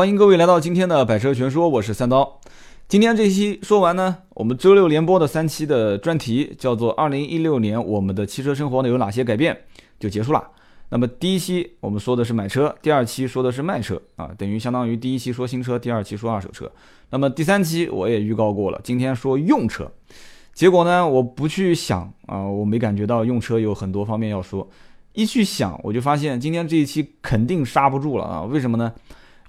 欢迎各位来到今天的百车全说，我是三刀。今天这期说完呢，我们周六连播的三期的专题叫做《二零一六年我们的汽车生活呢有哪些改变》就结束了。那么第一期我们说的是买车，第二期说的是卖车啊，等于相当于第一期说新车，第二期说二手车。那么第三期我也预告过了，今天说用车。结果呢，我不去想啊，我没感觉到用车有很多方面要说。一去想，我就发现今天这一期肯定刹不住了啊！为什么呢？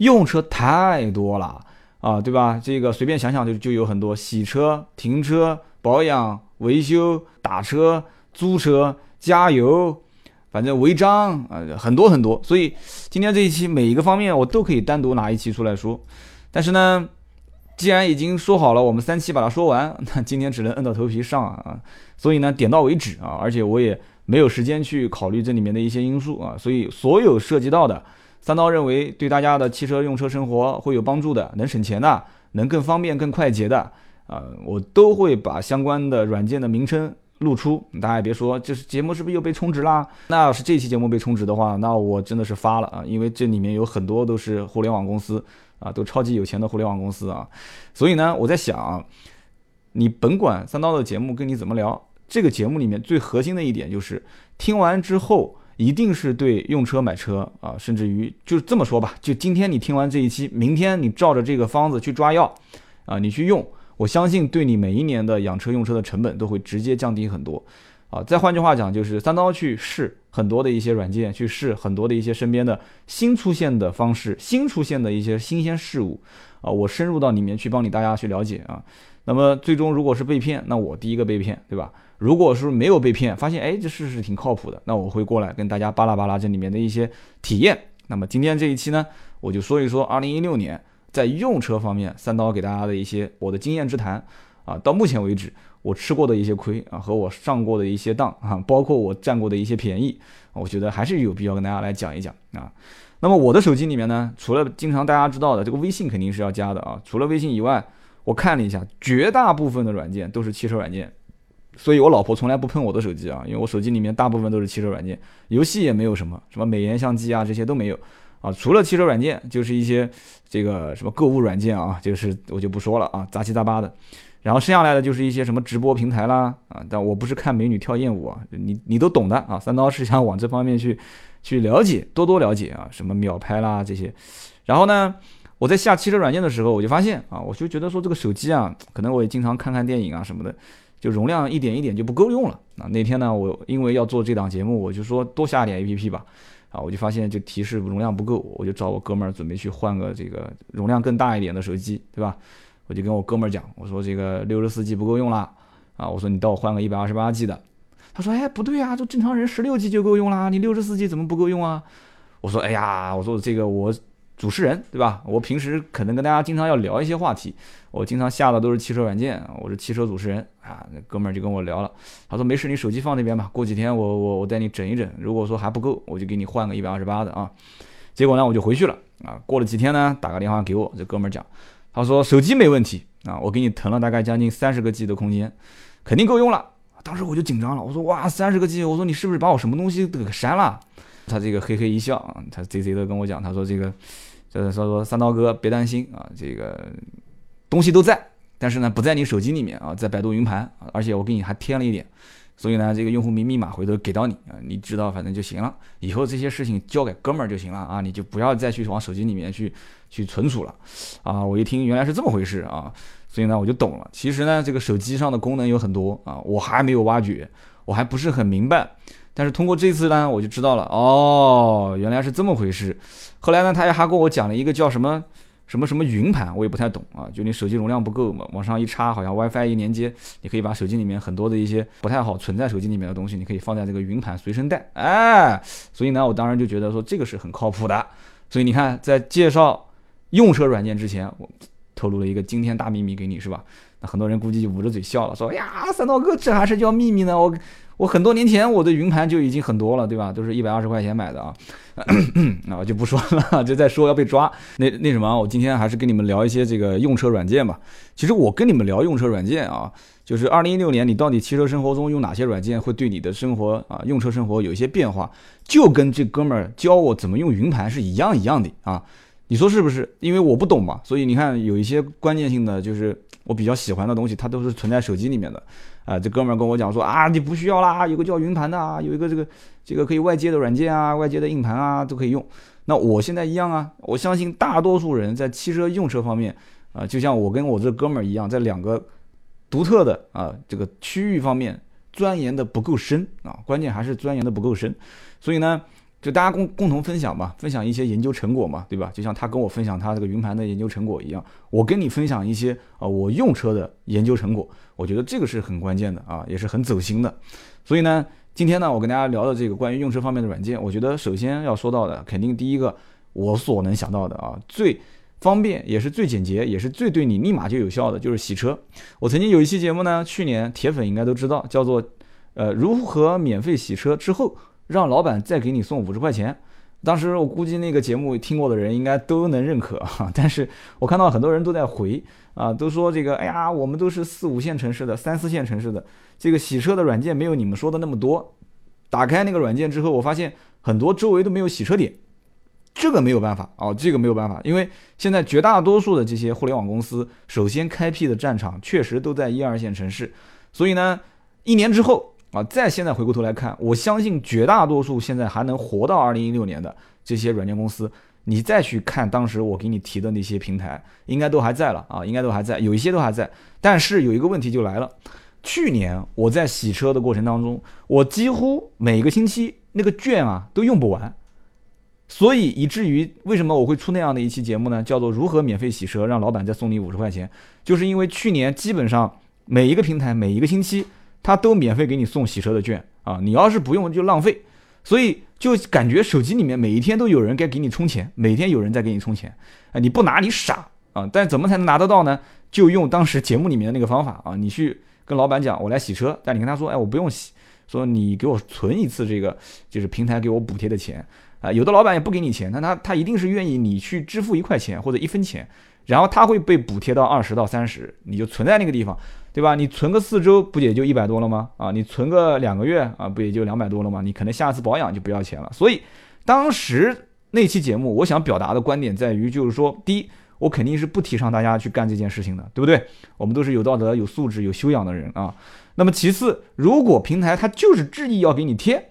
用车太多了啊，对吧？这个随便想想就就有很多洗车、停车、保养、维修、打车、租车、加油，反正违章啊，很多很多。所以今天这一期每一个方面我都可以单独拿一期出来说。但是呢，既然已经说好了，我们三期把它说完，那今天只能摁到头皮上啊。所以呢，点到为止啊，而且我也没有时间去考虑这里面的一些因素啊。所以所有涉及到的。三刀认为对大家的汽车用车生活会有帮助的，能省钱的，能更方便、更快捷的，啊，我都会把相关的软件的名称露出。大家也别说，这是节目是不是又被充值啦？那要是这期节目被充值的话，那我真的是发了啊！因为这里面有很多都是互联网公司啊，都超级有钱的互联网公司啊。所以呢，我在想，你甭管三刀的节目跟你怎么聊，这个节目里面最核心的一点就是听完之后。一定是对用车买车啊，甚至于就这么说吧，就今天你听完这一期，明天你照着这个方子去抓药，啊，你去用，我相信对你每一年的养车用车的成本都会直接降低很多，啊，再换句话讲，就是三刀去试很多的一些软件，去试很多的一些身边的新出现的方式，新出现的一些新鲜事物，啊，我深入到里面去帮你大家去了解啊，那么最终如果是被骗，那我第一个被骗，对吧？如果是没有被骗，发现哎这事是挺靠谱的，那我会过来跟大家巴拉巴拉这里面的一些体验。那么今天这一期呢，我就说一说2016年在用车方面，三刀给大家的一些我的经验之谈啊。到目前为止，我吃过的一些亏啊，和我上过的一些当啊，包括我占过的一些便宜，我觉得还是有必要跟大家来讲一讲啊。那么我的手机里面呢，除了经常大家知道的这个微信肯定是要加的啊，除了微信以外，我看了一下，绝大部分的软件都是汽车软件。所以，我老婆从来不碰我的手机啊，因为我手机里面大部分都是汽车软件，游戏也没有什么，什么美颜相机啊这些都没有啊。除了汽车软件，就是一些这个什么购物软件啊，就是我就不说了啊，杂七杂八的。然后剩下来的就是一些什么直播平台啦啊，但我不是看美女跳艳舞啊，你你都懂的啊。三刀是想往这方面去去了解，多多了解啊，什么秒拍啦这些。然后呢，我在下汽车软件的时候，我就发现啊，我就觉得说这个手机啊，可能我也经常看看电影啊什么的。就容量一点一点就不够用了啊！那天呢，我因为要做这档节目，我就说多下点 A P P 吧，啊，我就发现就提示容量不够，我就找我哥们儿准备去换个这个容量更大一点的手机，对吧？我就跟我哥们儿讲，我说这个六十四 G 不够用了，啊，我说你带我换个一百二十八 G 的。他说，哎，不对啊，就正常人十六 G 就够用啦，你六十四 G 怎么不够用啊？我说，哎呀，我说这个我。主持人对吧？我平时可能跟大家经常要聊一些话题，我经常下的都是汽车软件，我是汽车主持人啊。那哥们儿就跟我聊了，他说没事，你手机放那边吧，过几天我我我带你整一整，如果说还不够，我就给你换个一百二十八的啊。结果呢，我就回去了啊。过了几天呢，打个电话给我，这哥们儿讲，他说手机没问题啊，我给你腾了大概将近三十个 G 的空间，肯定够用了。当时我就紧张了，我说哇，三十个 G，我说你是不是把我什么东西都给删了？他这个嘿嘿一笑，他贼贼的跟我讲，他说这个。就是说说三刀哥别担心啊，这个东西都在，但是呢不在你手机里面啊，在百度云盘，而且我给你还添了一点，所以呢这个用户名密码回头给到你啊，你知道反正就行了，以后这些事情交给哥们儿就行了啊，你就不要再去往手机里面去去存储了啊。我一听原来是这么回事啊，所以呢我就懂了。其实呢这个手机上的功能有很多啊，我还没有挖掘，我还不是很明白。但是通过这次呢，我就知道了哦，原来是这么回事。后来呢，他也还跟我讲了一个叫什么什么什么云盘，我也不太懂啊。就你手机容量不够嘛，往上一插，好像 WiFi 一连接，你可以把手机里面很多的一些不太好存在手机里面的东西，你可以放在这个云盘随身带。哎，所以呢，我当然就觉得说这个是很靠谱的。所以你看，在介绍用车软件之前，我透露了一个惊天大秘密给你，是吧？很多人估计就捂着嘴笑了，说呀，三刀哥这还是叫秘密呢？我。我很多年前我的云盘就已经很多了，对吧？都是一百二十块钱买的啊，那我就不说了，就再说要被抓。那那什么，我今天还是跟你们聊一些这个用车软件吧。其实我跟你们聊用车软件啊，就是二零一六年你到底汽车生活中用哪些软件会对你的生活啊用车生活有一些变化，就跟这哥们儿教我怎么用云盘是一样一样的啊。你说是不是？因为我不懂嘛，所以你看有一些关键性的，就是我比较喜欢的东西，它都是存在手机里面的。啊，这哥们儿跟我讲说啊，你不需要啦，有个叫云盘的啊，有一个这个这个可以外接的软件啊，外接的硬盘啊都可以用。那我现在一样啊，我相信大多数人在汽车用车方面啊，就像我跟我这哥们儿一样，在两个独特的啊这个区域方面钻研的不够深啊，关键还是钻研的不够深，所以呢。就大家共共同分享嘛，分享一些研究成果嘛，对吧？就像他跟我分享他这个云盘的研究成果一样，我跟你分享一些啊我用车的研究成果，我觉得这个是很关键的啊，也是很走心的。所以呢，今天呢，我跟大家聊的这个关于用车方面的软件，我觉得首先要说到的，肯定第一个我所能想到的啊，最方便也是最简洁，也是最对你立马就有效的，就是洗车。我曾经有一期节目呢，去年铁粉应该都知道，叫做呃如何免费洗车之后。让老板再给你送五十块钱，当时我估计那个节目听过的人应该都能认可哈。但是我看到很多人都在回啊，都说这个，哎呀，我们都是四五线城市的、三四线城市的，这个洗车的软件没有你们说的那么多。打开那个软件之后，我发现很多周围都没有洗车点，这个没有办法哦，这个没有办法，因为现在绝大多数的这些互联网公司，首先开辟的战场确实都在一二线城市，所以呢，一年之后。啊，再现在回过头来看，我相信绝大多数现在还能活到二零一六年的这些软件公司，你再去看当时我给你提的那些平台，应该都还在了啊，应该都还在，有一些都还在。但是有一个问题就来了，去年我在洗车的过程当中，我几乎每个星期那个券啊都用不完，所以以至于为什么我会出那样的一期节目呢？叫做如何免费洗车，让老板再送你五十块钱，就是因为去年基本上每一个平台每一个星期。他都免费给你送洗车的券啊，你要是不用就浪费，所以就感觉手机里面每一天都有人该给你充钱，每天有人在给你充钱，啊，你不拿你傻啊！但怎么才能拿得到呢？就用当时节目里面的那个方法啊，你去跟老板讲我来洗车，但你跟他说，哎，我不用洗，说你给我存一次这个就是平台给我补贴的钱啊，有的老板也不给你钱，但他他一定是愿意你去支付一块钱或者一分钱，然后他会被补贴到二十到三十，你就存在那个地方。对吧？你存个四周不也就一百多了吗？啊，你存个两个月啊，不也就两百多了吗？你可能下次保养就不要钱了。所以当时那期节目，我想表达的观点在于，就是说，第一，我肯定是不提倡大家去干这件事情的，对不对？我们都是有道德、有素质、有修养的人啊。那么其次，如果平台它就是执意要给你贴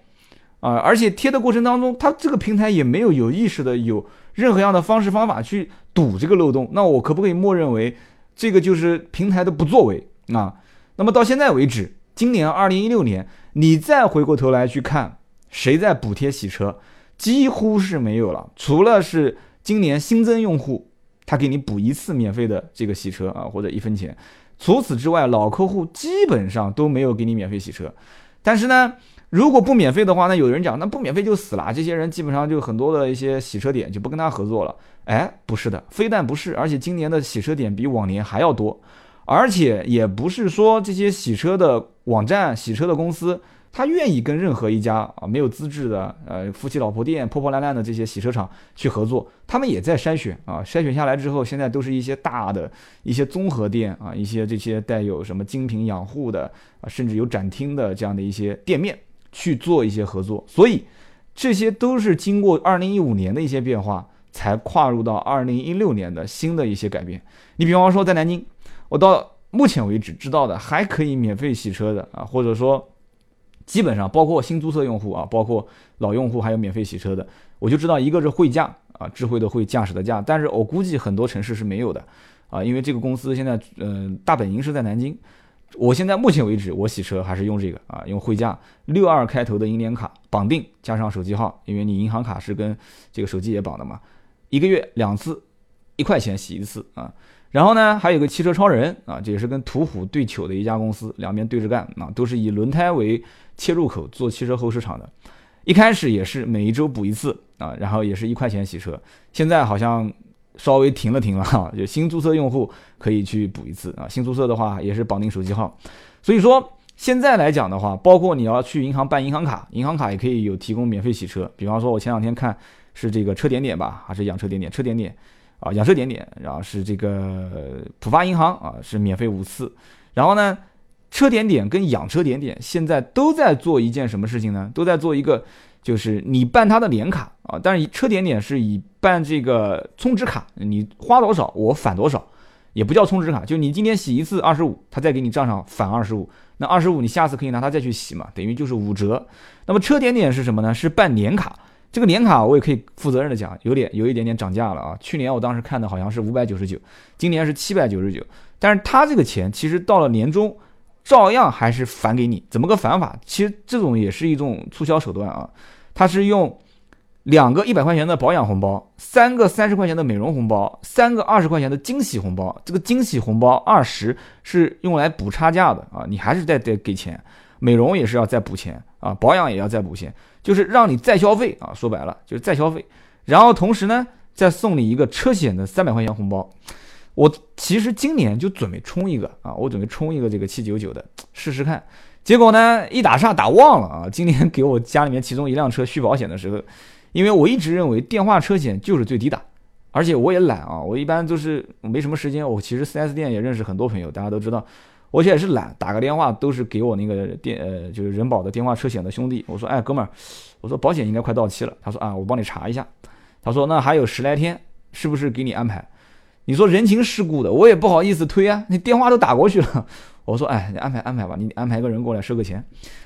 啊，而且贴的过程当中，它这个平台也没有有意识的有任何样的方式方法去堵这个漏洞，那我可不可以默认为这个就是平台的不作为？啊，那么到现在为止，今年二零一六年，你再回过头来去看，谁在补贴洗车，几乎是没有了，除了是今年新增用户，他给你补一次免费的这个洗车啊，或者一分钱，除此之外，老客户基本上都没有给你免费洗车。但是呢，如果不免费的话，那有人讲，那不免费就死了，这些人基本上就很多的一些洗车点就不跟他合作了。哎，不是的，非但不是，而且今年的洗车点比往年还要多。而且也不是说这些洗车的网站、洗车的公司，他愿意跟任何一家啊没有资质的呃夫妻老婆店、破破烂烂的这些洗车厂去合作，他们也在筛选啊，筛选下来之后，现在都是一些大的一些综合店啊，一些这些带有什么精品养护的啊，甚至有展厅的这样的一些店面去做一些合作，所以这些都是经过二零一五年的一些变化，才跨入到二零一六年的新的一些改变。你比方说在南京。我到目前为止知道的还可以免费洗车的啊，或者说基本上包括新注册用户啊，包括老用户还有免费洗车的，我就知道一个是会驾啊，智慧的会，驾驶的驾，但是我估计很多城市是没有的啊，因为这个公司现在嗯大本营是在南京。我现在目前为止我洗车还是用这个啊，用慧驾六二开头的银联卡绑定加上手机号，因为你银行卡是跟这个手机也绑的嘛，一个月两次，一块钱洗一次啊。然后呢，还有个汽车超人啊，这也是跟途虎对糗的一家公司，两边对着干啊，都是以轮胎为切入口做汽车后市场的。一开始也是每一周补一次啊，然后也是一块钱洗车。现在好像稍微停了停了哈，就新注册用户可以去补一次啊。新注册的话也是绑定手机号，所以说现在来讲的话，包括你要去银行办银行卡，银行卡也可以有提供免费洗车。比方说，我前两天看是这个车点点吧，还是养车点点？车点点。啊，养车点点，然后是这个浦发银行啊，是免费五次。然后呢，车点点跟养车点点现在都在做一件什么事情呢？都在做一个，就是你办他的年卡啊，但是车点点是以办这个充值卡，你花多少我返多少，也不叫充值卡，就你今天洗一次二十五，他再给你账上返二十五，那二十五你下次可以拿它再去洗嘛，等于就是五折。那么车点点是什么呢？是办年卡。这个年卡我也可以负责任的讲，有点有一点点涨价了啊！去年我当时看的好像是五百九十九，今年是七百九十九。但是他这个钱其实到了年终，照样还是返给你。怎么个返法？其实这种也是一种促销手段啊。它是用两个一百块钱的保养红包，三个三十块钱的美容红包，三个二十块钱的惊喜红包。这个惊喜红包二十是用来补差价的啊，你还是得得给钱。美容也是要再补钱啊，保养也要再补钱。就是让你再消费啊，说白了就是再消费，然后同时呢，再送你一个车险的三百块钱红包。我其实今年就准备充一个啊，我准备充一个这个七九九的试试看。结果呢，一打岔打忘了啊。今年 给我家里面其中一辆车续保险的时候，因为我一直认为电话车险就是最低档，而且我也懒啊，我一般都是没什么时间。我其实 4S 店也认识很多朋友，大家都知道。我现在是懒，打个电话都是给我那个电呃，就是人保的电话车险的兄弟。我说，哎，哥们儿，我说保险应该快到期了。他说啊，我帮你查一下。他说那还有十来天，是不是给你安排？你说人情世故的，我也不好意思推啊。你电话都打过去了。我说，哎，你安排安排吧，你安排个人过来收个钱。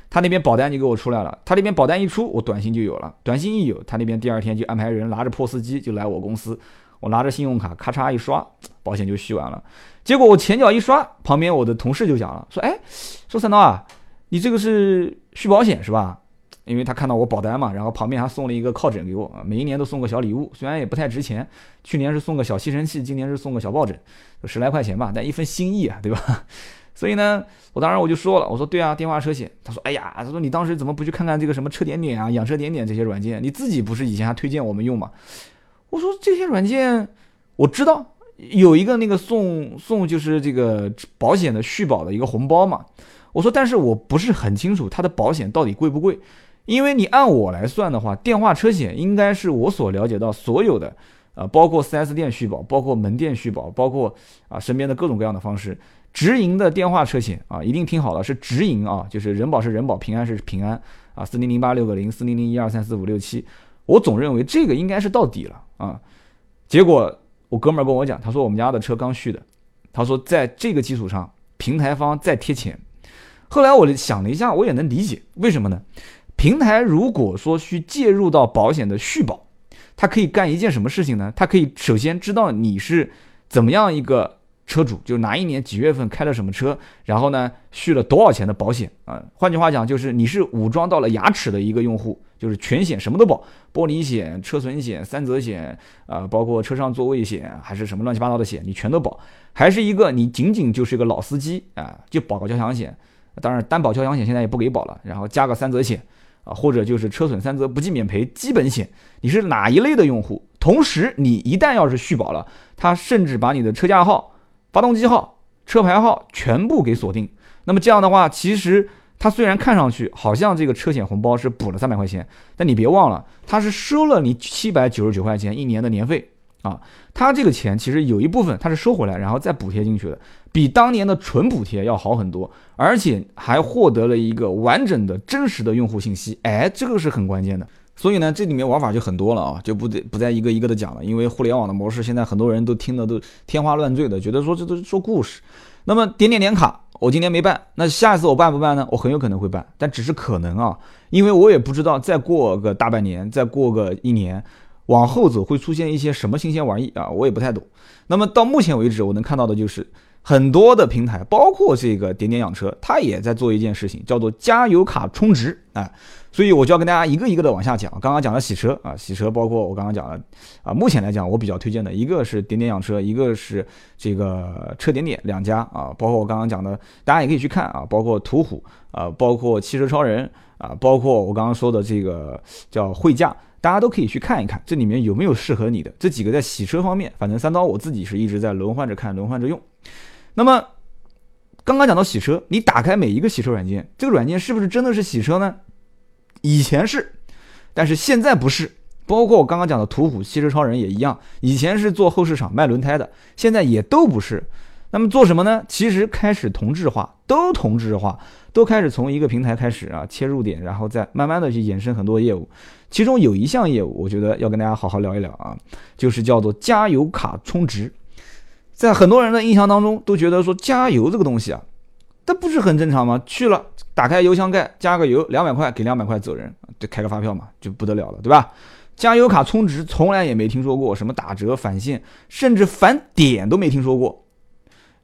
他那边保单就给我出来了。他那边保单一出，我短信就有了。短信一有，他那边第二天就安排人拿着破司机就来我公司。我拿着信用卡咔嚓一刷，保险就续完了。结果我前脚一刷，旁边我的同事就讲了，说：“哎，说三刀啊，你这个是续保险是吧？因为他看到我保单嘛，然后旁边还送了一个靠枕给我，每一年都送个小礼物，虽然也不太值钱，去年是送个小吸尘器，今年是送个小抱枕，十来块钱吧，但一份心意啊，对吧？所以呢，我当然我就说了，我说对啊，电话车险。他说：哎呀，他说你当时怎么不去看看这个什么车点点啊、养车点点这些软件？你自己不是以前还推荐我们用吗？我说这些软件我知道。”有一个那个送送就是这个保险的续保的一个红包嘛，我说但是我不是很清楚它的保险到底贵不贵，因为你按我来算的话，电话车险应该是我所了解到所有的，呃，包括 4S 店续保，包括门店续保，包括啊身边的各种各样的方式，直营的电话车险啊，一定听好了，是直营啊，就是人保是人保，平安是平安啊，四零零八六个零，四零零一二三四五六七，我总认为这个应该是到底了啊，结果。我哥们儿跟我讲，他说我们家的车刚续的，他说在这个基础上，平台方再贴钱。后来我想了一下，我也能理解，为什么呢？平台如果说去介入到保险的续保，它可以干一件什么事情呢？它可以首先知道你是怎么样一个。车主就是哪一年几月份开了什么车，然后呢续了多少钱的保险啊？换句话讲，就是你是武装到了牙齿的一个用户，就是全险什么都保，玻璃险、车损险、三责险啊，包括车上座位险，还是什么乱七八糟的险，你全都保。还是一个你仅仅就是一个老司机啊，就保个交强险，当然担保交强险现在也不给保了，然后加个三责险啊，或者就是车损三责不计免赔基本险，你是哪一类的用户？同时你一旦要是续保了，他甚至把你的车架号。发动机号、车牌号全部给锁定。那么这样的话，其实它虽然看上去好像这个车险红包是补了三百块钱，但你别忘了，它是收了你七百九十九块钱一年的年费啊。它这个钱其实有一部分它是收回来，然后再补贴进去的，比当年的纯补贴要好很多，而且还获得了一个完整的真实的用户信息。哎，这个是很关键的。所以呢，这里面玩法就很多了啊，就不得不再一个一个的讲了。因为互联网的模式，现在很多人都听得都天花乱坠的，觉得说这都是说故事。那么点点点卡，我今天没办，那下一次我办不办呢？我很有可能会办，但只是可能啊，因为我也不知道再过个大半年，再过个一年，往后走会出现一些什么新鲜玩意啊，我也不太懂。那么到目前为止，我能看到的就是很多的平台，包括这个点点养车，它也在做一件事情，叫做加油卡充值啊。所以我就要跟大家一个一个的往下讲。刚刚讲了洗车啊，洗车包括我刚刚讲了啊，目前来讲我比较推荐的一个是点点养车，一个是这个车点点两家啊，包括我刚刚讲的，大家也可以去看啊，包括途虎啊，包括汽车超人啊，包括我刚刚说的这个叫汇价，大家都可以去看一看，这里面有没有适合你的这几个在洗车方面，反正三刀我自己是一直在轮换着看，轮换着用。那么刚刚讲到洗车，你打开每一个洗车软件，这个软件是不是真的是洗车呢？以前是，但是现在不是。包括我刚刚讲的途虎、汽车超人也一样，以前是做后市场卖轮胎的，现在也都不是。那么做什么呢？其实开始同质化，都同质化，都开始从一个平台开始啊切入点，然后再慢慢的去衍生很多业务。其中有一项业务，我觉得要跟大家好好聊一聊啊，就是叫做加油卡充值。在很多人的印象当中，都觉得说加油这个东西啊，这不是很正常吗？去了打开油箱盖加个油，两百块给两百块走人，就开个发票嘛，就不得了了，对吧？加油卡充值从来也没听说过什么打折返现，甚至返点都没听说过。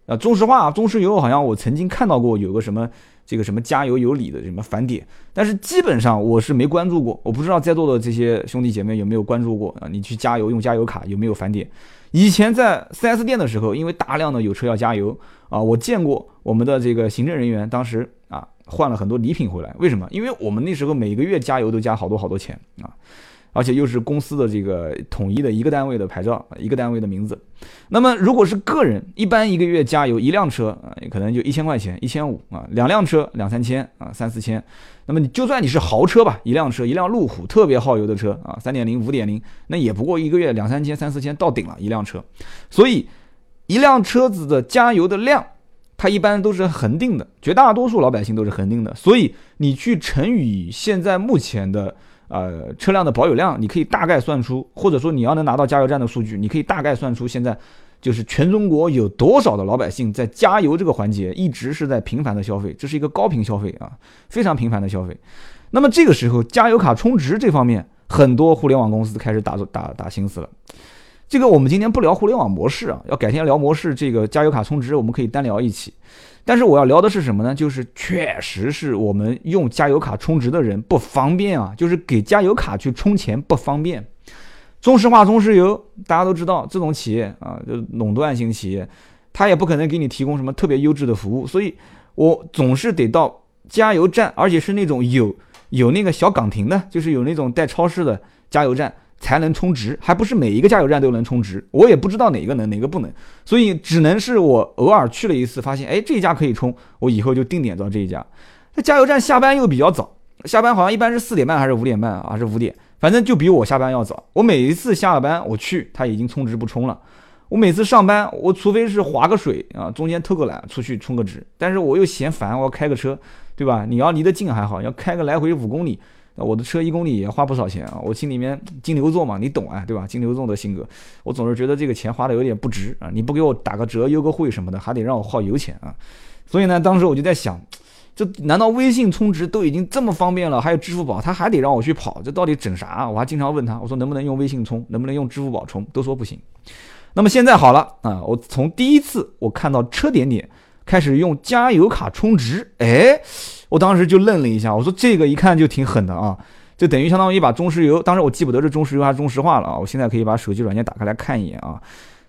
啊，中石化、中石油好像我曾经看到过有个什么。这个什么加油有礼的什么返点，但是基本上我是没关注过，我不知道在座的这些兄弟姐妹有没有关注过啊？你去加油用加油卡有没有返点？以前在 4S 店的时候，因为大量的有车要加油啊，我见过我们的这个行政人员当时啊换了很多礼品回来，为什么？因为我们那时候每个月加油都加好多好多钱啊。而且又是公司的这个统一的一个单位的牌照，一个单位的名字。那么如果是个人，一般一个月加油一辆车啊，可能就一千块钱、一千五啊；两辆车两三千啊，三四千。那么你就算你是豪车吧，一辆车一辆路虎特别耗油的车啊，三点零、五点零，那也不过一个月两三千、三四千到顶了一辆车。所以一辆车子的加油的量，它一般都是恒定的，绝大多数老百姓都是恒定的。所以你去乘以现在目前的。呃，车辆的保有量，你可以大概算出，或者说你要能拿到加油站的数据，你可以大概算出现在就是全中国有多少的老百姓在加油这个环节一直是在频繁的消费，这是一个高频消费啊，非常频繁的消费。那么这个时候，加油卡充值这方面，很多互联网公司开始打打打心思了。这个我们今天不聊互联网模式啊，要改天聊模式。这个加油卡充值，我们可以单聊一起。但是我要聊的是什么呢？就是确实是我们用加油卡充值的人不方便啊，就是给加油卡去充钱不方便。中石化、中石油，大家都知道这种企业啊，就是垄断型企业，它也不可能给你提供什么特别优质的服务，所以我总是得到加油站，而且是那种有有那个小岗亭的，就是有那种带超市的加油站。才能充值，还不是每一个加油站都能充值，我也不知道哪个能哪个不能，所以只能是我偶尔去了一次，发现哎这一家可以充，我以后就定点到这一家。那加油站下班又比较早，下班好像一般是四点半还是五点半啊？是五点，反正就比我下班要早。我每一次下了班我去，他已经充值不充了。我每次上班，我除非是划个水啊，中间偷个懒出去充个值，但是我又嫌烦，我要开个车，对吧？你要离得近还好，要开个来回五公里。那我的车一公里也花不少钱啊，我心里面金牛座嘛，你懂啊，对吧？金牛座的性格，我总是觉得这个钱花的有点不值啊，你不给我打个折、优个惠什么的，还得让我耗油钱啊。所以呢，当时我就在想，这难道微信充值都已经这么方便了，还有支付宝，他还得让我去跑，这到底整啥？我还经常问他，我说能不能用微信充，能不能用支付宝充，都说不行。那么现在好了啊，我从第一次我看到车点点开始用加油卡充值，哎。我当时就愣了一下，我说这个一看就挺狠的啊，就等于相当于把中石油，当时我记不得是中石油还是中石化了啊，我现在可以把手机软件打开来看一眼啊，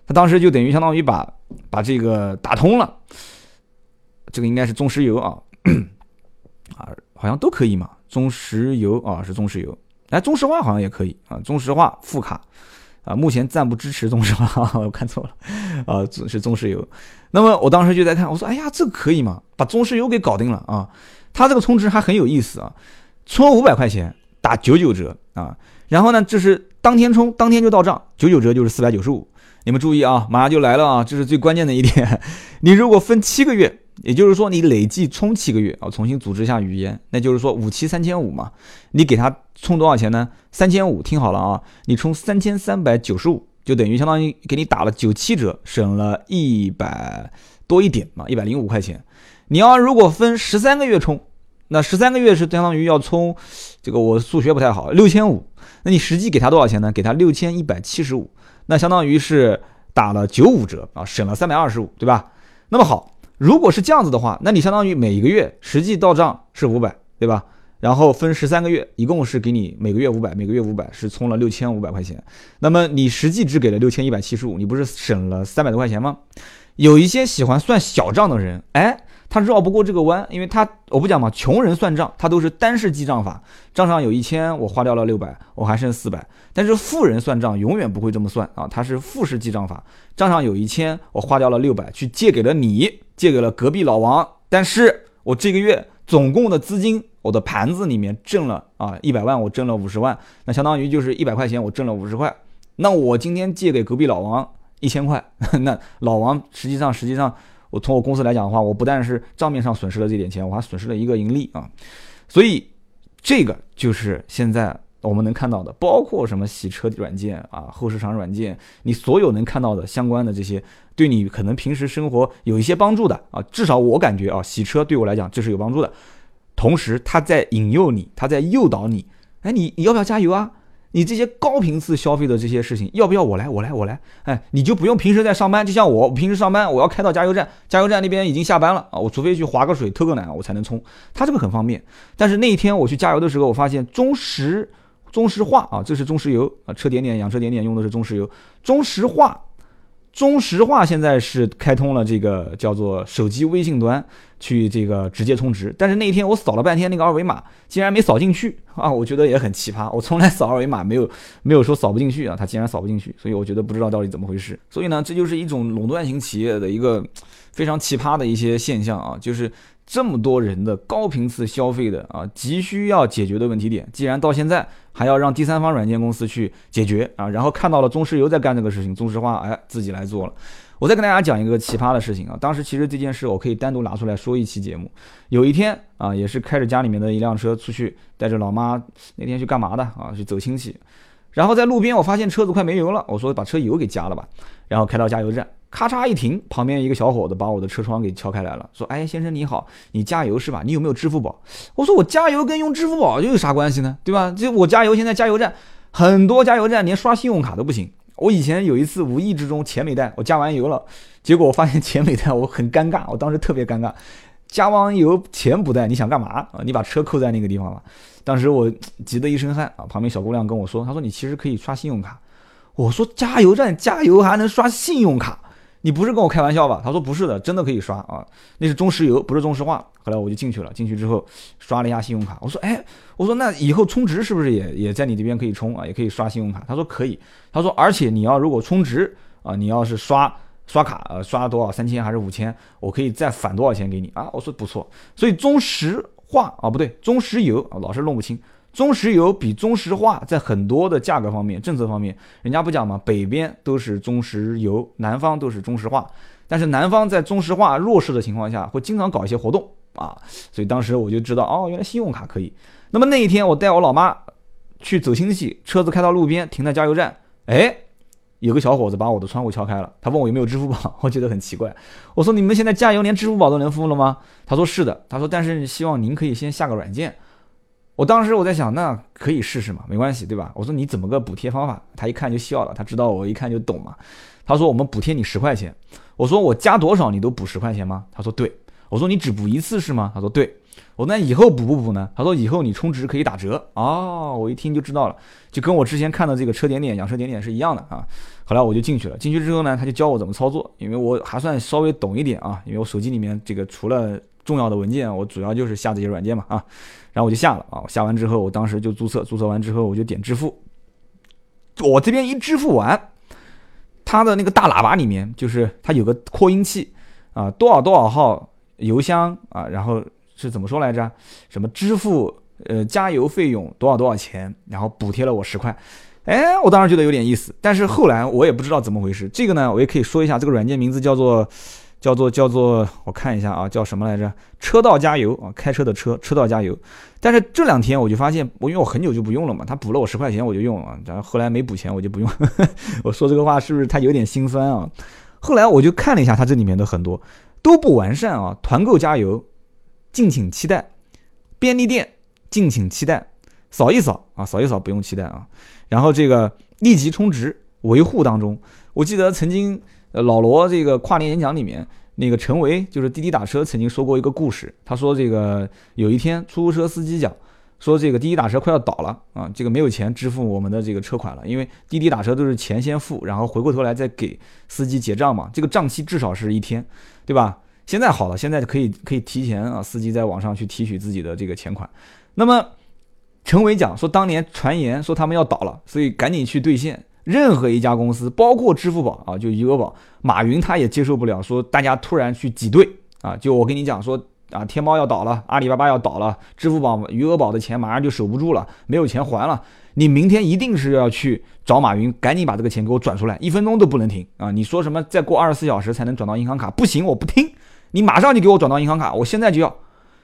他当时就等于相当于把把这个打通了，这个应该是中石油啊，啊好像都可以嘛，中石油啊是中石油，哎中石化好像也可以啊，中石化副卡。啊，目前暂不支持中石化，我看错了，啊，是中石油。那么我当时就在看，我说，哎呀，这可以吗？把中石油给搞定了啊！它这个充值还很有意思啊，充五百块钱打九九折啊。然后呢，这是当天充，当天就到账，九九折就是四百九十五。你们注意啊，马上就来了啊，这是最关键的一点。你如果分七个月。也就是说，你累计充七个月啊，重新组织一下语言，那就是说五期三千五嘛。你给他充多少钱呢？三千五，听好了啊，你充三千三百九十五，就等于相当于给你打了九七折，省了一百多一点嘛，一百零五块钱。你要如果分十三个月充，那十三个月是相当于要充，这个我数学不太好，六千五。那你实际给他多少钱呢？给他六千一百七十五，那相当于是打了九五折啊，省了三百二十五，对吧？那么好。如果是这样子的话，那你相当于每个月实际到账是五百，对吧？然后分十三个月，一共是给你每个月五百，每个月五百是充了六千五百块钱。那么你实际只给了六千一百七十五，你不是省了三百多块钱吗？有一些喜欢算小账的人，哎。他绕不过这个弯，因为他我不讲嘛，穷人算账他都是单式记账法，账上有一千，我花掉了六百，我还剩四百。但是富人算账永远不会这么算啊，他是复式记账法，账上有一千，我花掉了六百，去借给了你，借给了隔壁老王，但是我这个月总共的资金，我的盘子里面挣了啊一百万，我挣了五十万，那相当于就是一百块钱我挣了五十块，那我今天借给隔壁老王一千块，那老王实际上实际上。我从我公司来讲的话，我不但是账面上损失了这点钱，我还损失了一个盈利啊。所以这个就是现在我们能看到的，包括什么洗车软件啊、后市场软件，你所有能看到的相关的这些，对你可能平时生活有一些帮助的啊，至少我感觉啊，洗车对我来讲这是有帮助的。同时，他在引诱你，他在诱导你，哎，你你要不要加油啊？你这些高频次消费的这些事情，要不要我来？我来，我来。哎，你就不用平时在上班，就像我平时上班，我要开到加油站，加油站那边已经下班了啊，我除非去划个水、偷个奶，我才能充。它这个很方便。但是那一天我去加油的时候，我发现中石中石化啊，这是中石油啊，车点点养车点点用的是中石油，中石化。中石化现在是开通了这个叫做手机微信端去这个直接充值，但是那一天我扫了半天那个二维码竟然没扫进去啊！我觉得也很奇葩，我从来扫二维码没有没有说扫不进去啊，它竟然扫不进去，所以我觉得不知道到底怎么回事。所以呢，这就是一种垄断型企业的一个非常奇葩的一些现象啊，就是。这么多人的高频次消费的啊，急需要解决的问题点，既然到现在还要让第三方软件公司去解决啊，然后看到了中石油在干这个事情，中石化哎自己来做了。我再跟大家讲一个奇葩的事情啊，当时其实这件事我可以单独拿出来说一期节目。有一天啊，也是开着家里面的一辆车出去，带着老妈那天去干嘛的啊？去走亲戚，然后在路边我发现车子快没油了，我说把车油给加了吧，然后开到加油站。咔嚓一停，旁边一个小伙子把我的车窗给敲开来了，说：“哎，先生你好，你加油是吧？你有没有支付宝？”我说：“我加油跟用支付宝又有啥关系呢？对吧？就我加油，现在加油站很多加油站连刷信用卡都不行。我以前有一次无意之中钱没带，我加完油了，结果我发现钱没带，我很尴尬，我当时特别尴尬。加完油钱不带，你想干嘛啊？你把车扣在那个地方了。当时我急得一身汗啊。旁边小姑娘跟我说：“她说你其实可以刷信用卡。”我说：“加油站加油还能刷信用卡？”你不是跟我开玩笑吧？他说不是的，真的可以刷啊，那是中石油，不是中石化。后来我就进去了，进去之后刷了一下信用卡。我说，哎，我说那以后充值是不是也也在你这边可以充啊？也可以刷信用卡？他说可以。他说，而且你要如果充值啊，你要是刷刷卡，呃，刷多少三千还是五千，我可以再返多少钱给你啊？我说不错。所以中石化啊，不对，中石油啊，老是弄不清。中石油比中石化在很多的价格方面、政策方面，人家不讲吗？北边都是中石油，南方都是中石化。但是南方在中石化弱势的情况下，会经常搞一些活动啊。所以当时我就知道，哦，原来信用卡可以。那么那一天我带我老妈去走亲戚，车子开到路边停在加油站，哎，有个小伙子把我的窗户敲开了，他问我有没有支付宝，我觉得很奇怪。我说你们现在加油连支付宝都能付了吗？他说是的。他说但是希望您可以先下个软件。我当时我在想，那可以试试嘛，没关系，对吧？我说你怎么个补贴方法？他一看就笑了，他知道我一看就懂嘛。他说我们补贴你十块钱。我说我加多少你都补十块钱吗？他说对。我说你只补一次是吗？他说对。我那以后补不补呢？他说以后你充值可以打折。哦，我一听就知道了，就跟我之前看的这个车点点养车点点是一样的啊。后来我就进去了，进去之后呢，他就教我怎么操作，因为我还算稍微懂一点啊，因为我手机里面这个除了重要的文件，我主要就是下这些软件嘛啊。然后我就下了啊，我下完之后，我当时就注册，注册完之后我就点支付。我这边一支付完，它的那个大喇叭里面就是它有个扩音器啊，多少多少号邮箱啊，然后是怎么说来着？什么支付呃加油费用多少多少钱，然后补贴了我十块。哎，我当时觉得有点意思，但是后来我也不知道怎么回事。这个呢，我也可以说一下，这个软件名字叫做。叫做叫做，我看一下啊，叫什么来着？车道加油啊，开车的车，车道加油。但是这两天我就发现，我因为我很久就不用了嘛，他补了我十块钱我就用了，然后后来没补钱我就不用。我说这个话是不是他有点心酸啊？后来我就看了一下它这里面的很多都不完善啊，团购加油，敬请期待；便利店敬请期待，扫一扫啊，扫一扫不用期待啊。然后这个立即充值维护当中，我记得曾经。呃，老罗这个跨年演讲里面，那个陈维就是滴滴打车曾经说过一个故事。他说，这个有一天出租车司机讲，说这个滴滴打车快要倒了啊，这个没有钱支付我们的这个车款了，因为滴滴打车都是钱先付，然后回过头来再给司机结账嘛，这个账期至少是一天，对吧？现在好了，现在可以可以提前啊，司机在网上去提取自己的这个钱款。那么陈维讲说，当年传言说他们要倒了，所以赶紧去兑现。任何一家公司，包括支付宝啊，就余额宝，马云他也接受不了说大家突然去挤兑啊。就我跟你讲说啊，天猫要倒了，阿里巴巴要倒了，支付宝、余额宝的钱马上就守不住了，没有钱还了。你明天一定是要去找马云，赶紧把这个钱给我转出来，一分钟都不能停啊！你说什么再过二十四小时才能转到银行卡？不行，我不听你马上就给我转到银行卡，我现在就要。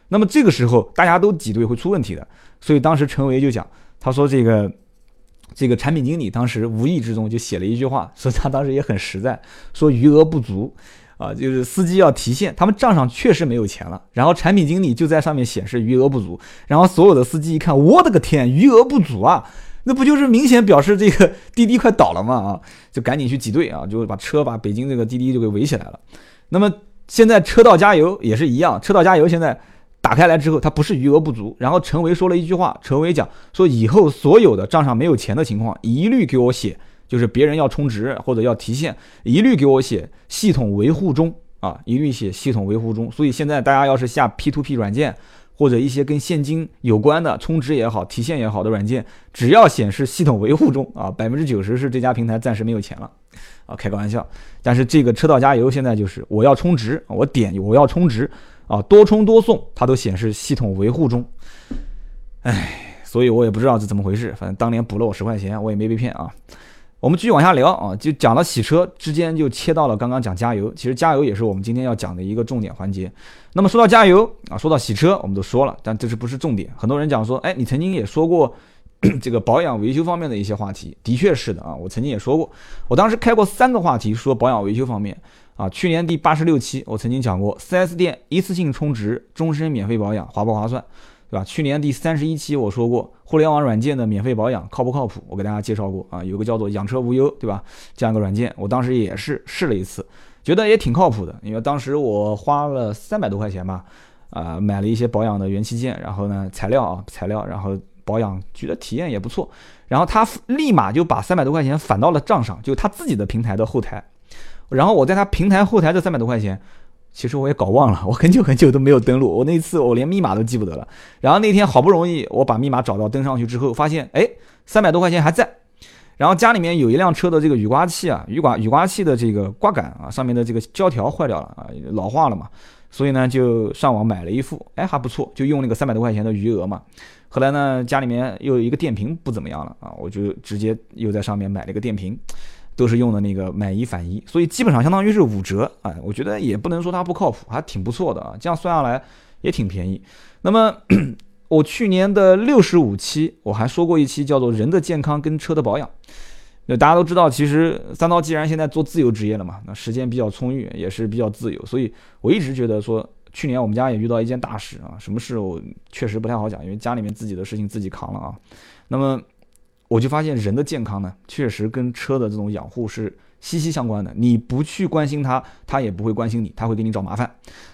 那么这个时候大家都挤兑会出问题的，所以当时陈维就讲，他说这个这个产品经理当时无意之中就写了一句话，说他当时也很实在，说余额不足。啊，就是司机要提现，他们账上确实没有钱了，然后产品经理就在上面显示余额不足，然后所有的司机一看，我的个天，余额不足啊，那不就是明显表示这个滴滴快倒了吗？啊，就赶紧去挤兑啊，就把车把北京这个滴滴就给围起来了。那么现在车道加油也是一样，车道加油现在打开来之后，它不是余额不足，然后陈维说了一句话，陈维讲说以后所有的账上没有钱的情况，一律给我写。就是别人要充值或者要提现，一律给我写系统维护中啊，一律写系统维护中。所以现在大家要是下 P2P 软件或者一些跟现金有关的充值也好、提现也好的软件，只要显示系统维护中啊，百分之九十是这家平台暂时没有钱了啊，开个玩笑。但是这个车道加油现在就是我要充值，我点我要充值啊，多充多送，它都显示系统维护中。唉，所以我也不知道是怎么回事，反正当年补了我十块钱，我也没被骗啊。我们继续往下聊啊，就讲了洗车之间就切到了刚刚讲加油，其实加油也是我们今天要讲的一个重点环节。那么说到加油啊，说到洗车，我们都说了，但这是不是重点？很多人讲说，哎，你曾经也说过 这个保养维修方面的一些话题，的确是的啊，我曾经也说过，我当时开过三个话题说保养维修方面啊，去年第八十六期我曾经讲过，4S 店一次性充值终身免费保养划不划算？对吧？去年第三十一期我说过，互联网软件的免费保养靠不靠谱？我给大家介绍过啊，有个叫做养车无忧，对吧？这样一个软件，我当时也是试了一次，觉得也挺靠谱的。因为当时我花了三百多块钱吧，啊，买了一些保养的元器件，然后呢，材料啊，材料，然后保养，觉得体验也不错。然后他立马就把三百多块钱返到了账上，就他自己的平台的后台。然后我在他平台后台这三百多块钱。其实我也搞忘了，我很久很久都没有登录，我那次我连密码都记不得了。然后那天好不容易我把密码找到，登上去之后发现，哎，三百多块钱还在。然后家里面有一辆车的这个雨刮器啊，雨刮雨刮器的这个刮杆啊，上面的这个胶条坏掉了啊，老化了嘛，所以呢就上网买了一副，哎还不错，就用那个三百多块钱的余额嘛。后来呢家里面又有一个电瓶不怎么样了啊，我就直接又在上面买了一个电瓶。都是用的那个买一返一，所以基本上相当于是五折，哎，我觉得也不能说它不靠谱，还挺不错的啊。这样算下来也挺便宜。那么 我去年的六十五期我还说过一期叫做人的健康跟车的保养。那大家都知道，其实三刀既然现在做自由职业了嘛，那时间比较充裕，也是比较自由，所以我一直觉得说，去年我们家也遇到一件大事啊，什么事我确实不太好讲，因为家里面自己的事情自己扛了啊。那么。我就发现人的健康呢，确实跟车的这种养护是息息相关的。你不去关心它，它也不会关心你，它会给你找麻烦。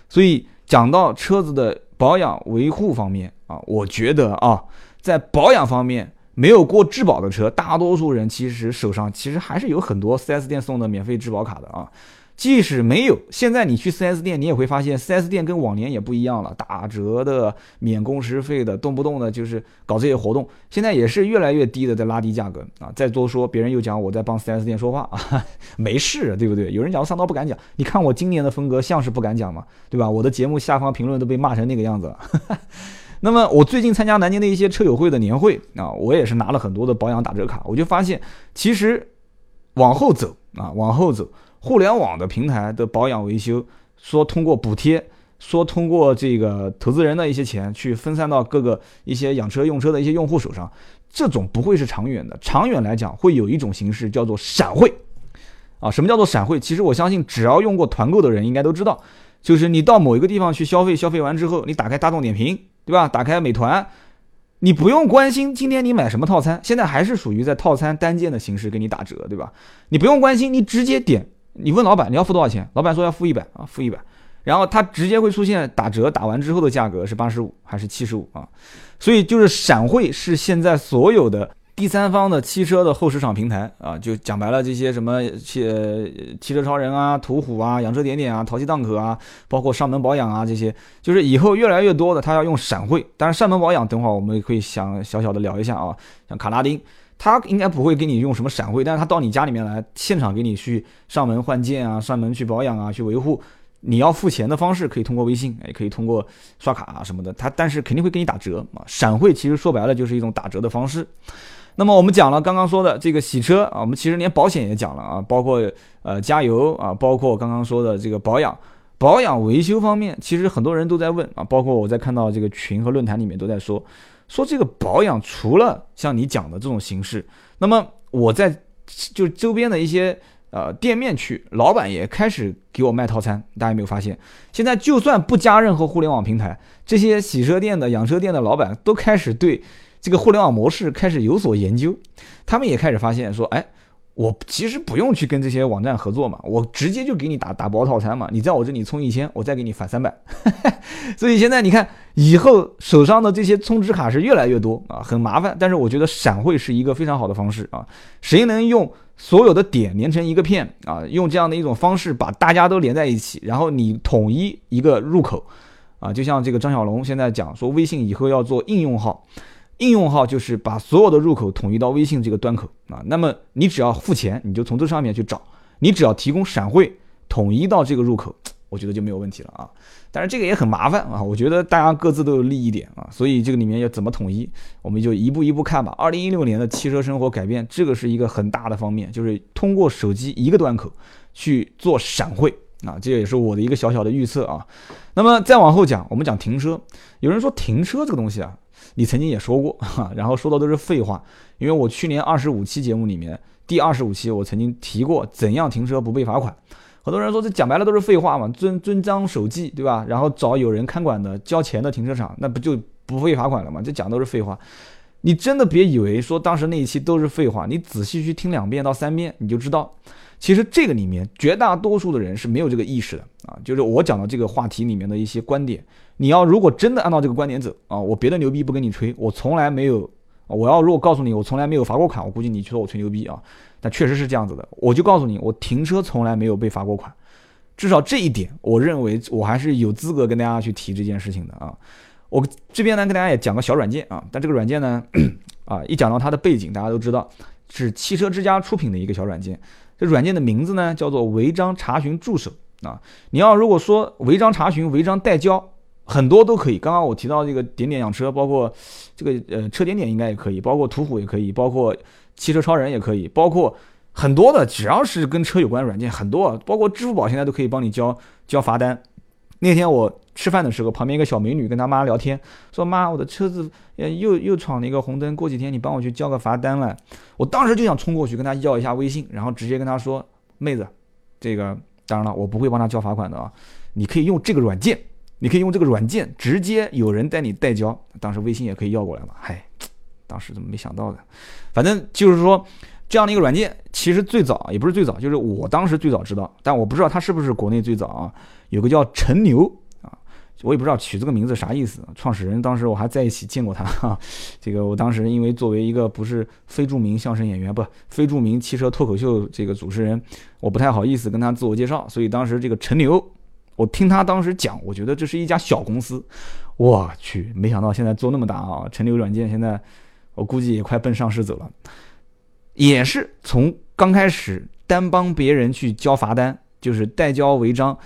所以讲到车子的保养维护方面啊，我觉得啊，在保养方面没有过质保的车，大多数人其实手上其实还是有很多 4S 店送的免费质保卡的啊。即使没有，现在你去 4S 店，你也会发现 4S 店跟往年也不一样了，打折的、免工时费的，动不动的就是搞这些活动，现在也是越来越低的，在拉低价格啊。再多说，别人又讲我在帮 4S 店说话啊，没事，对不对？有人讲我上刀不敢讲，你看我今年的风格像是不敢讲嘛，对吧？我的节目下方评论都被骂成那个样子了。那么我最近参加南京的一些车友会的年会啊，我也是拿了很多的保养打折卡，我就发现其实往后走啊，往后走。互联网的平台的保养维修，说通过补贴，说通过这个投资人的一些钱去分散到各个一些养车用车的一些用户手上，这种不会是长远的。长远来讲，会有一种形式叫做闪会，啊，什么叫做闪会？其实我相信，只要用过团购的人应该都知道，就是你到某一个地方去消费，消费完之后，你打开大众点评，对吧？打开美团，你不用关心今天你买什么套餐，现在还是属于在套餐单件的形式给你打折，对吧？你不用关心，你直接点。你问老板你要付多少钱？老板说要付一百啊，付一百，然后他直接会出现打折，打完之后的价格是八十五还是七十五啊？所以就是闪汇是现在所有的第三方的汽车的后市场平台啊，就讲白了这些什么汽汽车超人啊、途虎啊、养车点点啊、淘气档可啊，包括上门保养啊这些，就是以后越来越多的他要用闪汇。当然上门保养等会儿我们可以想小小的聊一下啊，像卡拉丁。他应该不会给你用什么闪汇，但是他到你家里面来，现场给你去上门换件啊，上门去保养啊，去维护。你要付钱的方式可以通过微信，也可以通过刷卡啊什么的。他但是肯定会给你打折啊。闪会其实说白了就是一种打折的方式。那么我们讲了刚刚说的这个洗车啊，我们其实连保险也讲了啊，包括呃加油啊，包括刚刚说的这个保养。保养维修方面，其实很多人都在问啊，包括我在看到这个群和论坛里面都在说，说这个保养除了像你讲的这种形式，那么我在就周边的一些呃店面去，老板也开始给我卖套餐。大家有没有发现？现在就算不加任何互联网平台，这些洗车店的、养车店的老板都开始对这个互联网模式开始有所研究，他们也开始发现说，哎。我其实不用去跟这些网站合作嘛，我直接就给你打打包套餐嘛。你在我这里充一千，我再给你返三百。所以现在你看，以后手上的这些充值卡是越来越多啊，很麻烦。但是我觉得闪汇是一个非常好的方式啊。谁能用所有的点连成一个片啊？用这样的一种方式把大家都连在一起，然后你统一一个入口啊，就像这个张小龙现在讲说，微信以后要做应用号。应用号就是把所有的入口统一到微信这个端口啊，那么你只要付钱，你就从这上面去找，你只要提供闪会统一到这个入口，我觉得就没有问题了啊。但是这个也很麻烦啊，我觉得大家各自都有利益点啊，所以这个里面要怎么统一，我们就一步一步看吧。二零一六年的汽车生活改变，这个是一个很大的方面，就是通过手机一个端口去做闪会啊，这也是我的一个小小的预测啊。那么再往后讲，我们讲停车，有人说停车这个东西啊。你曾经也说过，哈，然后说的都是废话，因为我去年二十五期节目里面，第二十五期我曾经提过怎样停车不被罚款。很多人说这讲白了都是废话嘛，遵遵章守纪，对吧？然后找有人看管的、交钱的停车场，那不就不会罚款了吗？这讲都是废话。你真的别以为说当时那一期都是废话，你仔细去听两遍到三遍，你就知道，其实这个里面绝大多数的人是没有这个意识的啊。就是我讲的这个话题里面的一些观点。你要如果真的按照这个观点走啊，我别的牛逼不跟你吹，我从来没有，我要如果告诉你我从来没有罚过款，我估计你说我吹牛逼啊，但确实是这样子的，我就告诉你，我停车从来没有被罚过款，至少这一点，我认为我还是有资格跟大家去提这件事情的啊。我这边呢跟大家也讲个小软件啊，但这个软件呢，啊一讲到它的背景，大家都知道是汽车之家出品的一个小软件，这软件的名字呢叫做违章查询助手啊。你要如果说违章查询、违章代交。很多都可以。刚刚我提到这个点点养车，包括这个呃车点点应该也可以，包括途虎也可以，包括汽车超人也可以，包括很多的，只要是跟车有关软件，很多，包括支付宝现在都可以帮你交交罚单。那天我吃饭的时候，旁边一个小美女跟她妈聊天，说妈，我的车子又又闯了一个红灯，过几天你帮我去交个罚单来。我当时就想冲过去跟她要一下微信，然后直接跟她说，妹子，这个当然了，我不会帮她交罚款的啊，你可以用这个软件。你可以用这个软件直接有人带你代交，当时微信也可以要过来嘛？嗨，当时怎么没想到的？反正就是说这样的一个软件，其实最早也不是最早，就是我当时最早知道，但我不知道它是不是国内最早啊。有个叫陈牛啊，我也不知道取这个名字啥意思。创始人当时我还在一起见过他哈。这个我当时因为作为一个不是非著名相声演员，不非著名汽车脱口秀这个主持人，我不太好意思跟他自我介绍，所以当时这个陈牛。我听他当时讲，我觉得这是一家小公司，我去，没想到现在做那么大啊！陈流软件现在，我估计也快奔上市走了，也是从刚开始单帮别人去交罚单，就是代交违章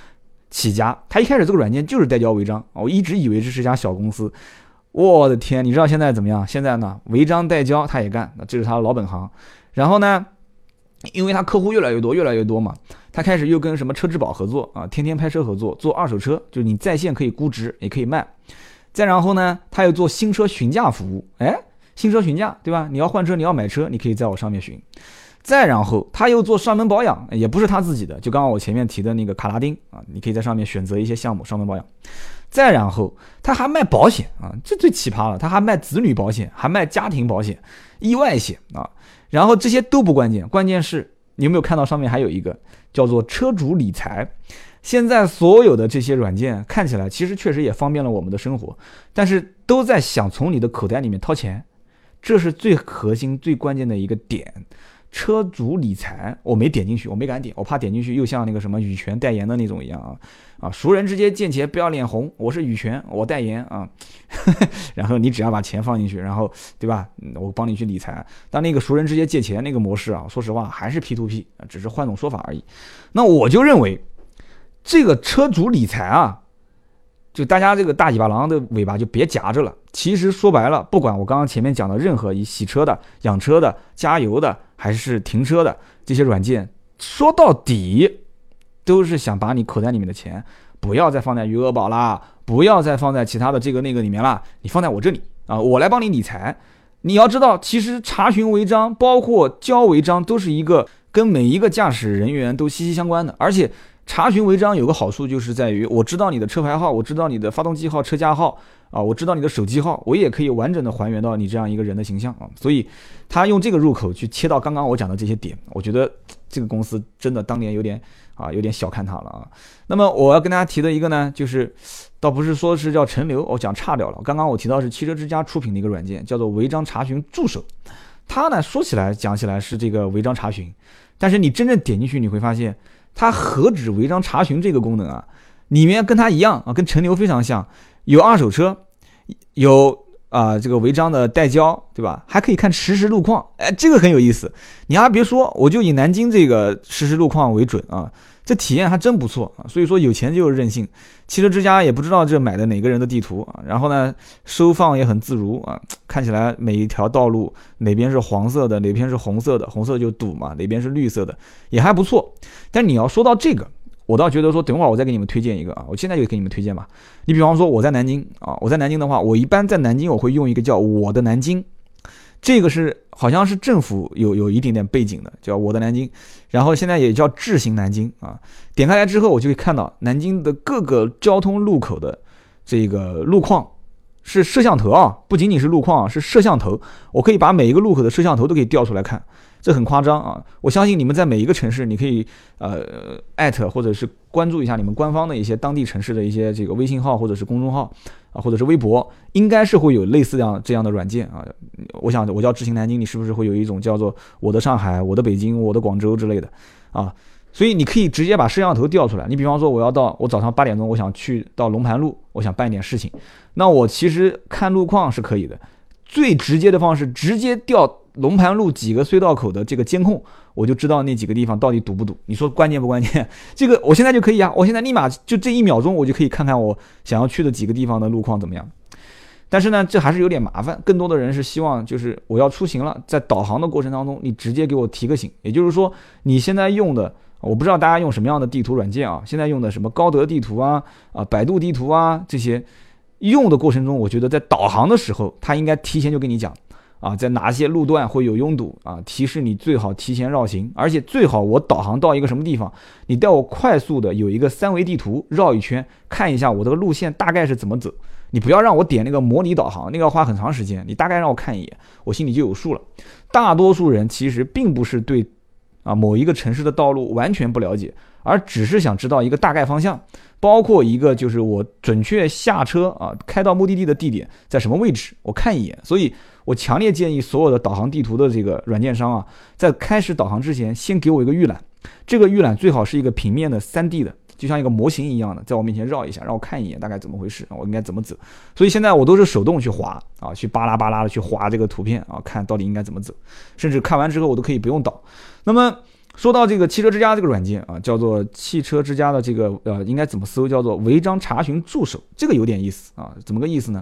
起家。他一开始这个软件就是代交违章，我一直以为这是一家小公司，我的天，你知道现在怎么样？现在呢，违章代交他也干，那这是他的老本行。然后呢，因为他客户越来越多，越来越多嘛。他开始又跟什么车之宝合作啊，天天拍车合作，做二手车，就是你在线可以估值，也可以卖。再然后呢，他又做新车询价服务，哎，新车询价，对吧？你要换车，你要买车，你可以在我上面询。再然后他又做上门保养，也不是他自己的，就刚刚我前面提的那个卡拉丁啊，你可以在上面选择一些项目上门保养。再然后他还卖保险啊，这最奇葩了，他还卖子女保险，还卖家庭保险、意外险啊。然后这些都不关键，关键是。你有没有看到上面还有一个叫做车主理财？现在所有的这些软件看起来其实确实也方便了我们的生活，但是都在想从你的口袋里面掏钱，这是最核心、最关键的一个点。车主理财，我没点进去，我没敢点，我怕点进去又像那个什么羽泉代言的那种一样啊啊！熟人之间见钱不要脸红，我是羽泉，我代言啊。然后你只要把钱放进去，然后对吧？我帮你去理财。但那个熟人之间借钱那个模式啊，说实话还是 P to P，只是换种说法而已。那我就认为这个车主理财啊。就大家这个大尾巴狼的尾巴就别夹着了。其实说白了，不管我刚刚前面讲的任何以洗车的、养车的、加油的，还是停车的这些软件，说到底都是想把你口袋里面的钱不要再放在余额宝啦，不要再放在其他的这个那个里面啦，你放在我这里啊，我来帮你理财。你要知道，其实查询违章，包括交违章，都是一个跟每一个驾驶人员都息息相关的。而且查询违章有个好处，就是在于我知道你的车牌号，我知道你的发动机号、车架号啊，我知道你的手机号，我也可以完整的还原到你这样一个人的形象啊。所以他用这个入口去切到刚刚我讲的这些点，我觉得这个公司真的当年有点啊，有点小看他了啊。那么我要跟大家提的一个呢，就是。倒不是说是叫陈留，我讲差掉了。刚刚我提到是汽车之家出品的一个软件，叫做违章查询助手。它呢说起来讲起来是这个违章查询，但是你真正点进去你会发现，它何止违章查询这个功能啊？里面跟它一样啊，跟陈留非常像，有二手车，有啊这个违章的代交，对吧？还可以看实时路况，哎，这个很有意思。你还别说，我就以南京这个实时路况为准啊。这体验还真不错啊，所以说有钱就是任性。汽车之家也不知道这买的哪个人的地图啊，然后呢收放也很自如啊，看起来每一条道路哪边是黄色的，哪边是红色的，红色就堵嘛，哪边是绿色的也还不错。但你要说到这个，我倒觉得说，等会儿我再给你们推荐一个啊，我现在就给你们推荐吧。你比方说我在南京啊，我在南京的话，我一般在南京我会用一个叫我的南京。这个是好像是政府有有一点点背景的，叫我的南京，然后现在也叫智行南京啊。点开来之后，我就会看到南京的各个交通路口的这个路况是摄像头啊，不仅仅是路况啊，是摄像头，我可以把每一个路口的摄像头都可以调出来看。这很夸张啊！我相信你们在每一个城市，你可以呃艾特或者是关注一下你们官方的一些当地城市的一些这个微信号或者是公众号啊，或者是微博，应该是会有类似这样这样的软件啊。我想我叫知行南京，你是不是会有一种叫做我的上海、我的北京、我的广州之类的啊？所以你可以直接把摄像头调出来。你比方说我要到我早上八点钟，我想去到龙盘路，我想办一点事情，那我其实看路况是可以的。最直接的方式，直接调。龙盘路几个隧道口的这个监控，我就知道那几个地方到底堵不堵。你说关键不关键？这个我现在就可以啊，我现在立马就这一秒钟，我就可以看看我想要去的几个地方的路况怎么样。但是呢，这还是有点麻烦。更多的人是希望，就是我要出行了，在导航的过程当中，你直接给我提个醒。也就是说，你现在用的，我不知道大家用什么样的地图软件啊？现在用的什么高德地图啊、啊百度地图啊这些，用的过程中，我觉得在导航的时候，它应该提前就跟你讲。啊，在哪些路段会有拥堵啊？提示你最好提前绕行，而且最好我导航到一个什么地方，你带我快速的有一个三维地图绕一圈，看一下我这个路线大概是怎么走。你不要让我点那个模拟导航，那个要花很长时间。你大概让我看一眼，我心里就有数了。大多数人其实并不是对啊某一个城市的道路完全不了解，而只是想知道一个大概方向。包括一个就是我准确下车啊，开到目的地的地点在什么位置，我看一眼。所以我强烈建议所有的导航地图的这个软件商啊，在开始导航之前，先给我一个预览。这个预览最好是一个平面的三 D 的，就像一个模型一样的，在我面前绕一下，让我看一眼大概怎么回事，我应该怎么走。所以现在我都是手动去划啊，去巴拉巴拉的去划这个图片啊，看到底应该怎么走。甚至看完之后，我都可以不用导。那么。说到这个汽车之家这个软件啊，叫做汽车之家的这个呃，应该怎么搜？叫做违章查询助手，这个有点意思啊。怎么个意思呢？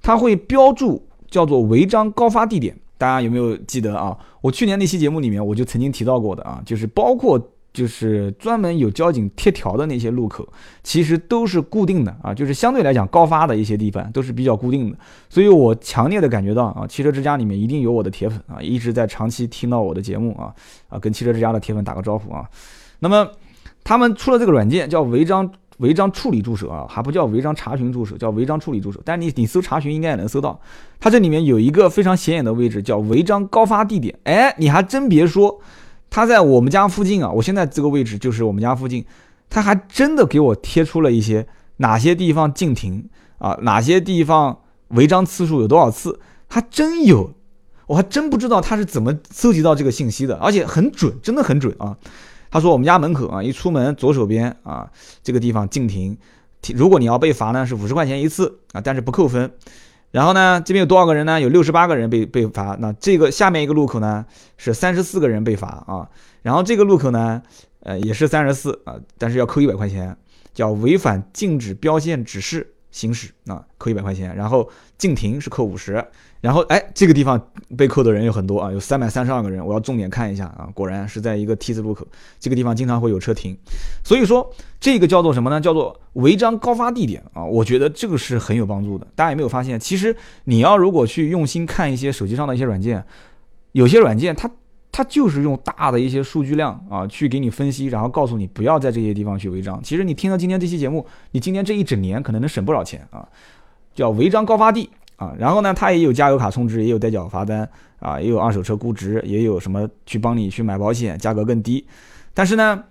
它会标注叫做违章高发地点，大家有没有记得啊？我去年那期节目里面我就曾经提到过的啊，就是包括。就是专门有交警贴条的那些路口，其实都是固定的啊，就是相对来讲高发的一些地方都是比较固定的，所以我强烈的感觉到啊，汽车之家里面一定有我的铁粉啊，一直在长期听到我的节目啊啊，跟汽车之家的铁粉打个招呼啊。那么他们出了这个软件叫违章违章处理助手啊，还不叫违章查询助手，叫违章处理助手。但你你搜查询应该也能搜到，它这里面有一个非常显眼的位置叫违章高发地点，哎，你还真别说。他在我们家附近啊，我现在这个位置就是我们家附近，他还真的给我贴出了一些哪些地方禁停啊，哪些地方违章次数有多少次，还真有，我还真不知道他是怎么搜集到这个信息的，而且很准，真的很准啊。他说我们家门口啊，一出门左手边啊，这个地方禁停，如果你要被罚呢，是五十块钱一次啊，但是不扣分。然后呢，这边有多少个人呢？有六十八个人被被罚。那这个下面一个路口呢，是三十四个人被罚啊。然后这个路口呢，呃，也是三十四啊，但是要扣一百块钱，叫违反禁止标线指示，行驶啊，扣一百块钱，然后禁停是扣五十，然后哎，这个地方被扣的人有很多啊，有三百三十二个人，我要重点看一下啊，果然是在一个 T 字路口，这个地方经常会有车停，所以说这个叫做什么呢？叫做违章高发地点啊，我觉得这个是很有帮助的。大家有没有发现，其实你要如果去用心看一些手机上的一些软件，有些软件它。他就是用大的一些数据量啊，去给你分析，然后告诉你不要在这些地方去违章。其实你听到今天这期节目，你今天这一整年可能能省不少钱啊，叫违章高发地啊。然后呢，它也有加油卡充值，也有代缴罚单啊，也有二手车估值，也有什么去帮你去买保险，价格更低。但是呢。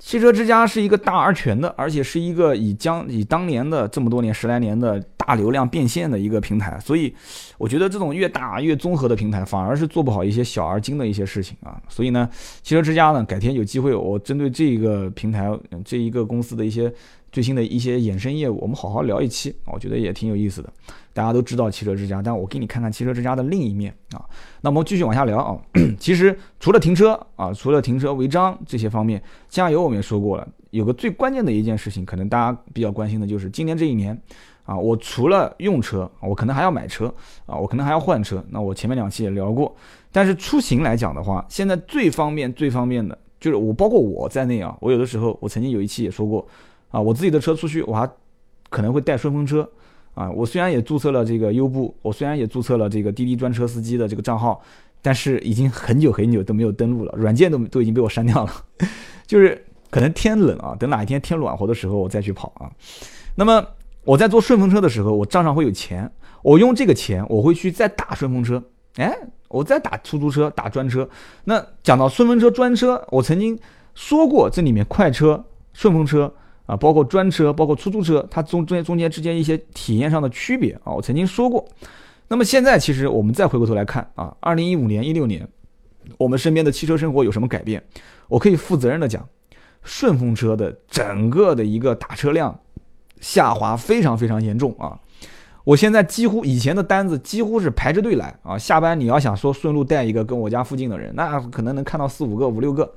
汽车之家是一个大而全的，而且是一个以将以当年的这么多年十来年的大流量变现的一个平台，所以我觉得这种越大越综合的平台反而是做不好一些小而精的一些事情啊。所以呢，汽车之家呢，改天有机会我针对这个平台这一个公司的一些最新的一些衍生业务，我们好好聊一期，我觉得也挺有意思的。大家都知道汽车之家，但我给你看看汽车之家的另一面啊。那我们继续往下聊啊。其实除了停车啊，除了停车违章这些方面，加油我们也说过了，有个最关键的一件事情，可能大家比较关心的就是今年这一年啊，我除了用车，我可能还要买车啊，我可能还要换车。那我前面两期也聊过，但是出行来讲的话，现在最方便、最方便的就是我，包括我在内啊，我有的时候我曾经有一期也说过啊，我自己的车出去，我还可能会带顺风车。啊，我虽然也注册了这个优步，我虽然也注册了这个滴滴专车司机的这个账号，但是已经很久很久都没有登录了，软件都都已经被我删掉了。就是可能天冷啊，等哪一天天暖和的时候我再去跑啊。那么我在坐顺风车的时候，我账上会有钱，我用这个钱我会去再打顺风车，哎，我再打出租车、打专车。那讲到顺风车、专车，我曾经说过这里面快车、顺风车。啊，包括专车，包括出租车，它中中间中间之间一些体验上的区别啊，我曾经说过。那么现在其实我们再回过头来看啊，二零一五年、一六年，我们身边的汽车生活有什么改变？我可以负责任的讲，顺风车的整个的一个打车量下滑非常非常严重啊。我现在几乎以前的单子几乎是排着队来啊，下班你要想说顺路带一个跟我家附近的人，那可能能看到四五个、五六个。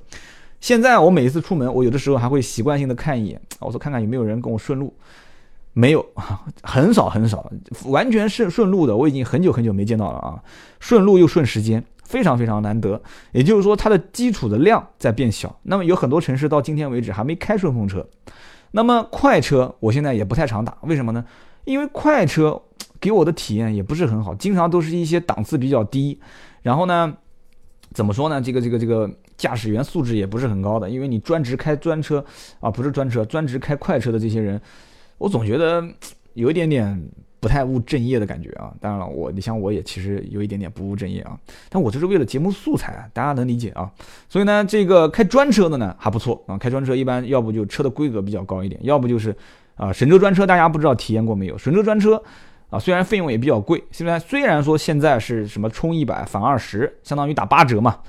现在我每一次出门，我有的时候还会习惯性的看一眼，我说看看有没有人跟我顺路，没有，很 少很少，完全是顺路的，我已经很久很久没见到了啊，顺路又顺时间，非常非常难得。也就是说，它的基础的量在变小。那么有很多城市到今天为止还没开顺风车。那么快车我现在也不太常打，为什么呢？因为快车给我的体验也不是很好，经常都是一些档次比较低，然后呢，怎么说呢？这个这个这个。驾驶员素质也不是很高的，因为你专职开专车啊，不是专车，专职开快车的这些人，我总觉得 有一点点不太务正业的感觉啊。当然了，我你像我也其实有一点点不务正业啊，但我这是为了节目素材，大家能理解啊。所以呢，这个开专车的呢还不错啊，开专车一般要不就车的规格比较高一点，要不就是啊神州专车，大家不知道体验过没有？神州专车啊，虽然费用也比较贵，现在虽然说现在是什么充一百返二十，相当于打八折嘛。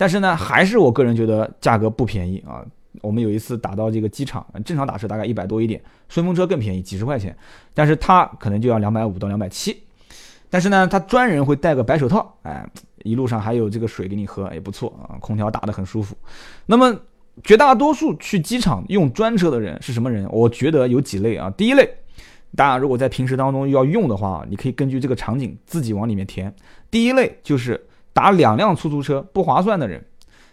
但是呢，还是我个人觉得价格不便宜啊。我们有一次打到这个机场，正常打车大概一百多一点，顺风车更便宜，几十块钱。但是它可能就要两百五到两百七。但是呢，它专人会戴个白手套，哎，一路上还有这个水给你喝，也不错啊，空调打得很舒服。那么绝大多数去机场用专车的人是什么人？我觉得有几类啊。第一类，大家如果在平时当中要用的话，你可以根据这个场景自己往里面填。第一类就是。打两辆出租车不划算的人，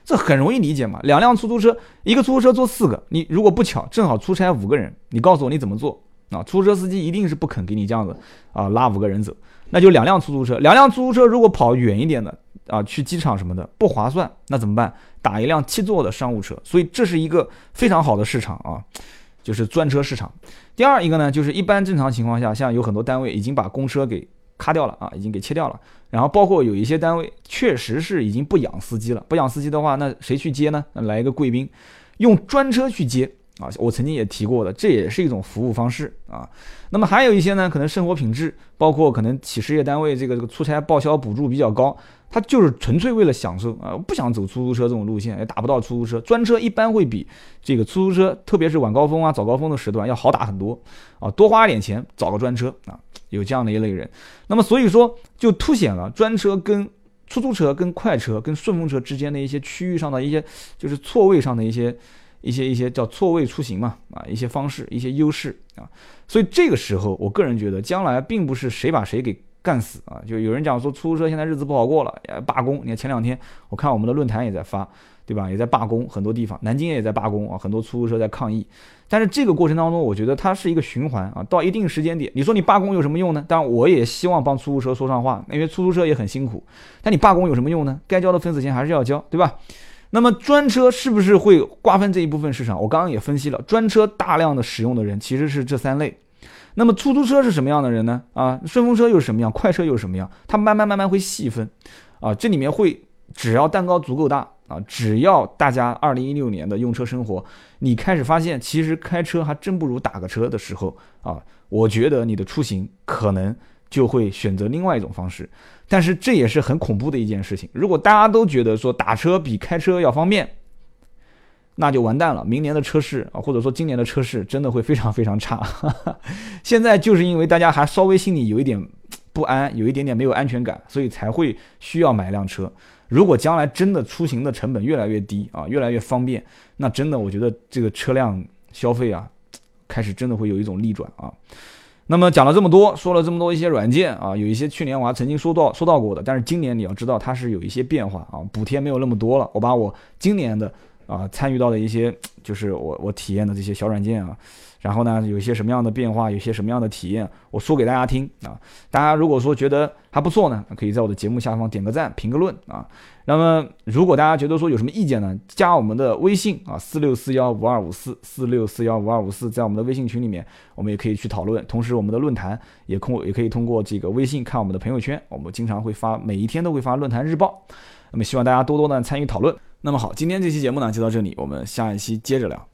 这很容易理解嘛。两辆出租车，一个出租车坐四个，你如果不巧正好出差五个人，你告诉我你怎么做啊？出租车司机一定是不肯给你这样子啊，拉五个人走，那就两辆出租车。两辆出租车如果跑远一点的啊，去机场什么的不划算，那怎么办？打一辆七座的商务车。所以这是一个非常好的市场啊，就是专车市场。第二一个呢，就是一般正常情况下，像有很多单位已经把公车给。咔掉了啊，已经给切掉了。然后包括有一些单位确实是已经不养司机了，不养司机的话，那谁去接呢？那来一个贵宾，用专车去接啊。我曾经也提过的，这也是一种服务方式啊。那么还有一些呢，可能生活品质，包括可能企事业单位这个这个出差报销补助比较高，他就是纯粹为了享受啊，不想走出租车这种路线，也打不到出租车。专车一般会比这个出租车，特别是晚高峰啊、早高峰的时段要好打很多啊，多花点钱找个专车啊。有这样的一类人，那么所以说就凸显了专车跟出租车、跟快车、跟顺风车之间的一些区域上的一些就是错位上的一些。一些一些叫错位出行嘛，啊，一些方式，一些优势啊。所以这个时候，我个人觉得，将来并不是谁把谁给干死啊。就有人讲说，出租车现在日子不好过了，罢工。你看前两天，我看我们的论坛也在发，对吧？也在罢工，很多地方，南京也在罢工啊，很多出租车在抗议。但是这个过程当中，我觉得它是一个循环啊。到一定时间点，你说你罢工有什么用呢？当然，我也希望帮出租车说上话，因为出租车也很辛苦。但你罢工有什么用呢？该交的份子钱还是要交，对吧？那么专车是不是会瓜分这一部分市场？我刚刚也分析了，专车大量的使用的人其实是这三类。那么出租车是什么样的人呢？啊，顺风车又是什么样？快车又是什么样？它慢慢慢慢会细分，啊，这里面会只要蛋糕足够大啊，只要大家二零一六年的用车生活，你开始发现其实开车还真不如打个车的时候啊，我觉得你的出行可能。就会选择另外一种方式，但是这也是很恐怖的一件事情。如果大家都觉得说打车比开车要方便，那就完蛋了。明年的车市啊，或者说今年的车市真的会非常非常差。现在就是因为大家还稍微心里有一点不安，有一点点没有安全感，所以才会需要买辆车。如果将来真的出行的成本越来越低啊，越来越方便，那真的我觉得这个车辆消费啊，开始真的会有一种逆转啊。那么讲了这么多，说了这么多一些软件啊，有一些去年我还曾经说到说到过的，但是今年你要知道它是有一些变化啊，补贴没有那么多了。我把我今年的啊参与到的一些，就是我我体验的这些小软件啊。然后呢，有一些什么样的变化，有些什么样的体验，我说给大家听啊。大家如果说觉得还不错呢，可以在我的节目下方点个赞，评个论啊。那么如果大家觉得说有什么意见呢，加我们的微信啊，四六四幺五二五四四六四幺五二五四，在我们的微信群里面，我们也可以去讨论。同时，我们的论坛也通也可以通过这个微信看我们的朋友圈，我们经常会发，每一天都会发论坛日报。那么希望大家多多呢参与讨论。那么好，今天这期节目呢就到这里，我们下一期接着聊。